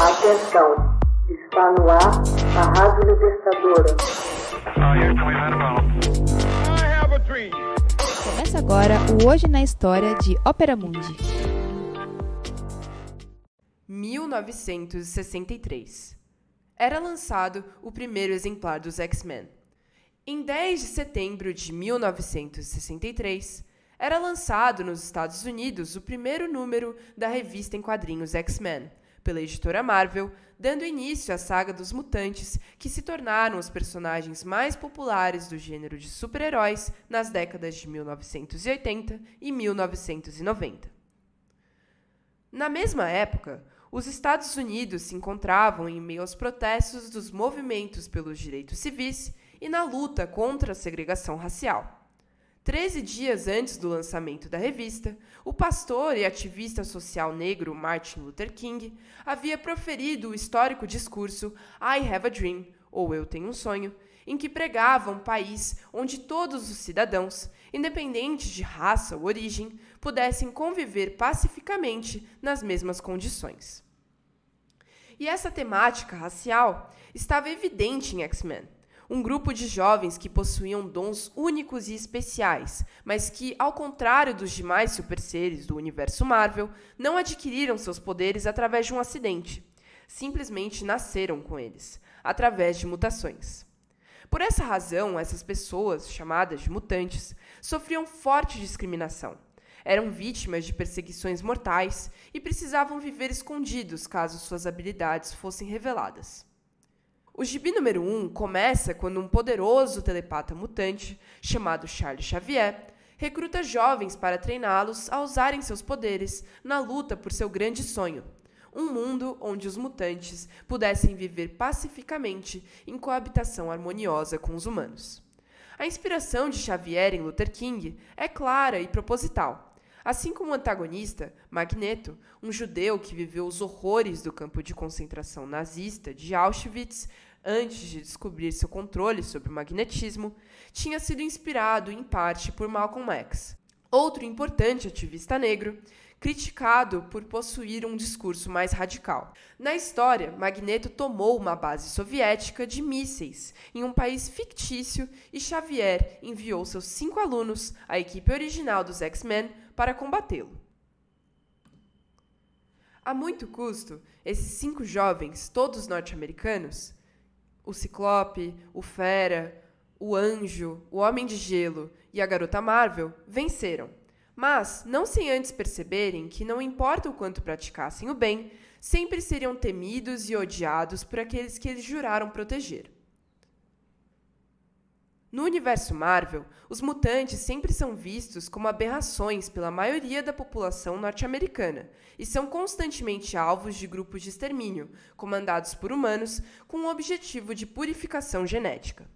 Atenção, está no ar a Rádio Libertadora. Começa agora o Hoje na História de Ópera Mundi. 1963. Era lançado o primeiro exemplar dos X-Men. Em 10 de setembro de 1963, era lançado nos Estados Unidos o primeiro número da revista em quadrinhos X-Men, pela editora Marvel, dando início à saga dos mutantes, que se tornaram os personagens mais populares do gênero de super-heróis nas décadas de 1980 e 1990. Na mesma época, os Estados Unidos se encontravam em meio aos protestos dos movimentos pelos direitos civis e na luta contra a segregação racial. Treze dias antes do lançamento da revista, o pastor e ativista social negro Martin Luther King havia proferido o histórico discurso I Have a Dream, ou Eu Tenho um Sonho, em que pregava um país onde todos os cidadãos, independente de raça ou origem, pudessem conviver pacificamente nas mesmas condições. E essa temática racial estava evidente em X-Men um grupo de jovens que possuíam dons únicos e especiais, mas que, ao contrário dos demais super seres do universo Marvel, não adquiriram seus poderes através de um acidente. Simplesmente nasceram com eles, através de mutações. Por essa razão, essas pessoas, chamadas de mutantes, sofriam forte discriminação. Eram vítimas de perseguições mortais e precisavam viver escondidos caso suas habilidades fossem reveladas. O gibi número 1 um começa quando um poderoso telepata mutante, chamado Charles Xavier, recruta jovens para treiná-los a usarem seus poderes na luta por seu grande sonho, um mundo onde os mutantes pudessem viver pacificamente em coabitação harmoniosa com os humanos. A inspiração de Xavier em Luther King é clara e proposital. Assim como o antagonista, Magneto, um judeu que viveu os horrores do campo de concentração nazista de Auschwitz, antes de descobrir seu controle sobre o magnetismo, tinha sido inspirado em parte por Malcolm X, outro importante ativista negro, criticado por possuir um discurso mais radical. Na história, Magneto tomou uma base soviética de mísseis em um país fictício e Xavier enviou seus cinco alunos, a equipe original dos X-Men, para combatê-lo. A muito custo, esses cinco jovens, todos norte-americanos, o Ciclope, o Fera, o Anjo, o Homem de Gelo e a Garota Marvel venceram. Mas, não sem antes perceberem que não importa o quanto praticassem o bem, sempre seriam temidos e odiados por aqueles que eles juraram proteger. No universo Marvel, os mutantes sempre são vistos como aberrações pela maioria da população norte-americana e são constantemente alvos de grupos de extermínio, comandados por humanos com o objetivo de purificação genética.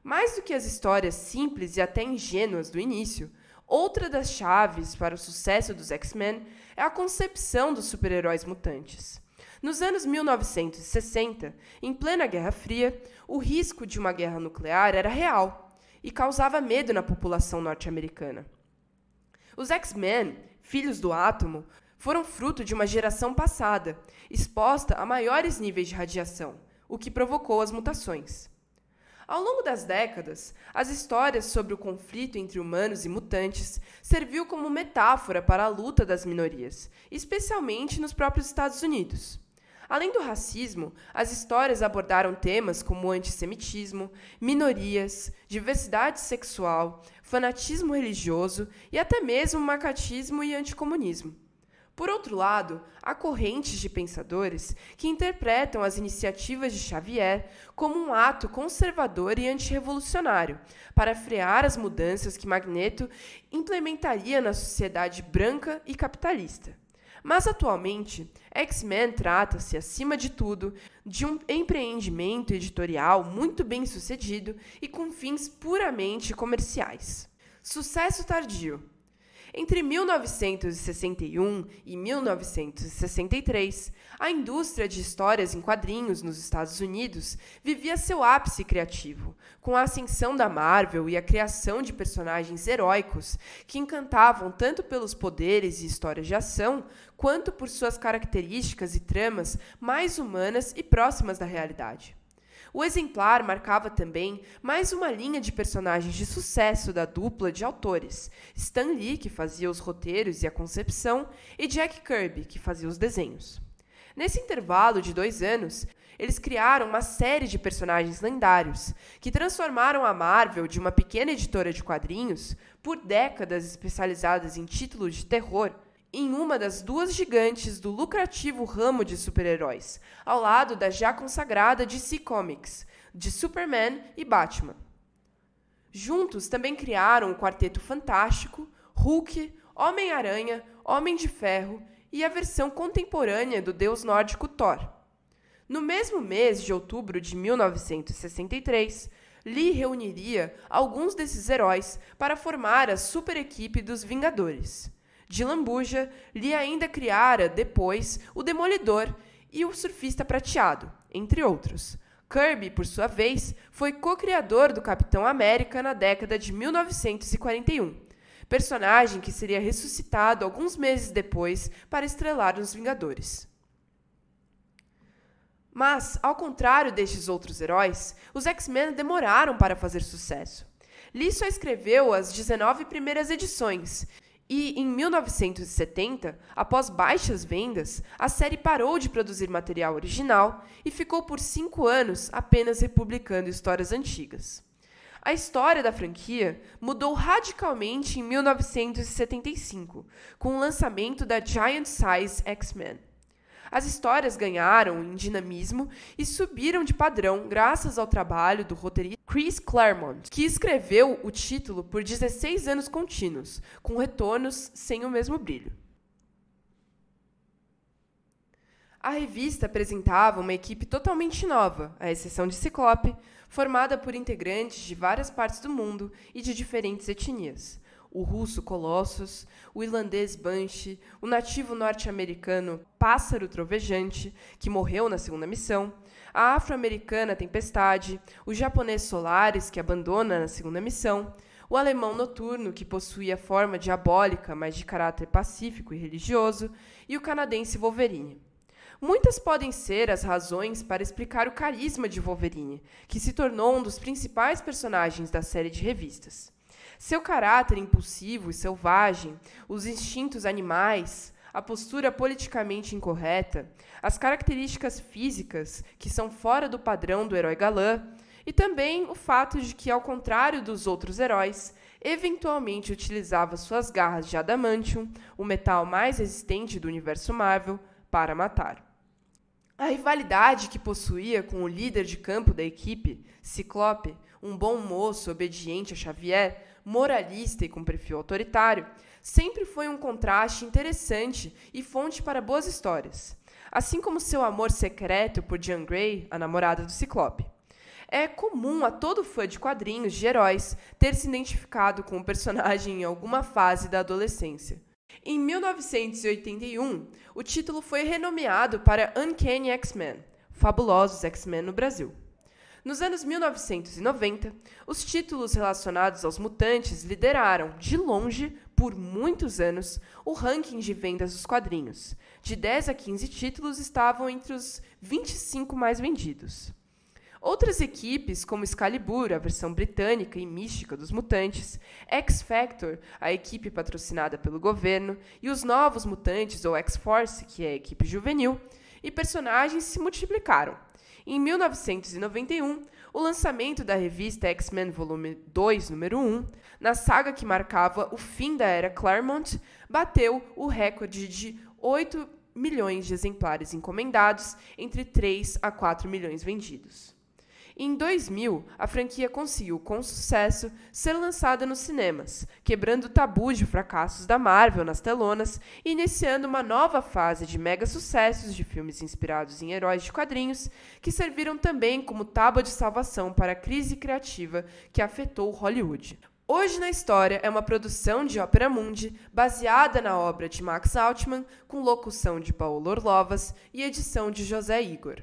Mais do que as histórias simples e até ingênuas do início, outra das chaves para o sucesso dos X-Men é a concepção dos super-heróis mutantes. Nos anos 1960, em plena Guerra Fria, o risco de uma guerra nuclear era real e causava medo na população norte-americana. Os X-Men, filhos do átomo, foram fruto de uma geração passada, exposta a maiores níveis de radiação, o que provocou as mutações. Ao longo das décadas, as histórias sobre o conflito entre humanos e mutantes serviu como metáfora para a luta das minorias, especialmente nos próprios Estados Unidos. Além do racismo, as histórias abordaram temas como antissemitismo, minorias, diversidade sexual, fanatismo religioso e até mesmo macatismo e anticomunismo. Por outro lado, há correntes de pensadores que interpretam as iniciativas de Xavier como um ato conservador e antirrevolucionário para frear as mudanças que Magneto implementaria na sociedade branca e capitalista. Mas atualmente, X-Men trata-se, acima de tudo, de um empreendimento editorial muito bem sucedido e com fins puramente comerciais. Sucesso tardio. Entre 1961 e 1963, A indústria de histórias em quadrinhos nos Estados Unidos vivia seu ápice criativo, com a ascensão da Marvel e a criação de personagens heróicos que encantavam tanto pelos poderes e histórias de ação, quanto por suas características e tramas mais humanas e próximas da realidade. O exemplar marcava também mais uma linha de personagens de sucesso da dupla de autores: Stan Lee, que fazia os roteiros e a concepção, e Jack Kirby, que fazia os desenhos. Nesse intervalo de dois anos, eles criaram uma série de personagens lendários que transformaram a Marvel de uma pequena editora de quadrinhos, por décadas especializadas em títulos de terror, em uma das duas gigantes do lucrativo ramo de super-heróis, ao lado da já consagrada DC Comics, de Superman e Batman. Juntos também criaram o Quarteto Fantástico, Hulk, Homem-Aranha, Homem de Ferro e a versão contemporânea do deus nórdico Thor. No mesmo mês de outubro de 1963, Lee reuniria alguns desses heróis para formar a super equipe dos Vingadores. De lambuja, Lee ainda criara, depois, o Demolidor e o Surfista Prateado, entre outros. Kirby, por sua vez, foi co-criador do Capitão América na década de 1941 personagem que seria ressuscitado alguns meses depois para estrelar nos Vingadores. Mas, ao contrário destes outros heróis, os X-Men demoraram para fazer sucesso. Lee só escreveu as 19 primeiras edições, e em 1970, após baixas vendas, a série parou de produzir material original e ficou por cinco anos apenas republicando histórias antigas. A história da franquia mudou radicalmente em 1975, com o lançamento da Giant Size X-Men. As histórias ganharam em dinamismo e subiram de padrão graças ao trabalho do roteirista Chris Claremont, que escreveu o título por 16 anos contínuos, com retornos sem o mesmo brilho. A revista apresentava uma equipe totalmente nova, à exceção de Ciclope, formada por integrantes de várias partes do mundo e de diferentes etnias. O russo Colossus, o irlandês Banshee, o nativo norte-americano Pássaro Trovejante, que morreu na segunda missão, a afro-americana Tempestade, o japonês Solaris, que abandona na segunda missão, o alemão Noturno, que possuía forma diabólica, mas de caráter pacífico e religioso, e o canadense Wolverine. Muitas podem ser as razões para explicar o carisma de Wolverine, que se tornou um dos principais personagens da série de revistas. Seu caráter impulsivo e selvagem, os instintos animais, a postura politicamente incorreta, as características físicas que são fora do padrão do herói galã, e também o fato de que, ao contrário dos outros heróis, eventualmente utilizava suas garras de adamantium, o metal mais resistente do universo Marvel, para matar. A rivalidade que possuía com o líder de campo da equipe, Ciclope, um bom moço obediente a Xavier, moralista e com perfil autoritário, sempre foi um contraste interessante e fonte para boas histórias, assim como seu amor secreto por Jean Grey, a namorada do Ciclope. É comum a todo fã de quadrinhos de heróis ter se identificado com o personagem em alguma fase da adolescência. Em 1981, o título foi renomeado para Uncanny X-Men, Fabulosos X-Men no Brasil. Nos anos 1990, os títulos relacionados aos mutantes lideraram, de longe, por muitos anos, o ranking de vendas dos quadrinhos. De 10 a 15 títulos estavam entre os 25 mais vendidos. Outras equipes, como Excalibur, a versão britânica e mística dos mutantes, X-Factor, a equipe patrocinada pelo governo, e os Novos Mutantes, ou X-Force, que é a equipe juvenil, e personagens se multiplicaram. Em 1991, o lançamento da revista X-Men Volume 2, número 1, na saga que marcava o fim da era Claremont, bateu o recorde de 8 milhões de exemplares encomendados, entre 3 a 4 milhões vendidos. Em 2000, a franquia conseguiu, com sucesso, ser lançada nos cinemas, quebrando o tabu de fracassos da Marvel nas telonas e iniciando uma nova fase de mega sucessos de filmes inspirados em heróis de quadrinhos, que serviram também como tábua de salvação para a crise criativa que afetou Hollywood. Hoje na História é uma produção de Ópera Mundi, baseada na obra de Max Altman, com locução de Paulo Orlovas e edição de José Igor.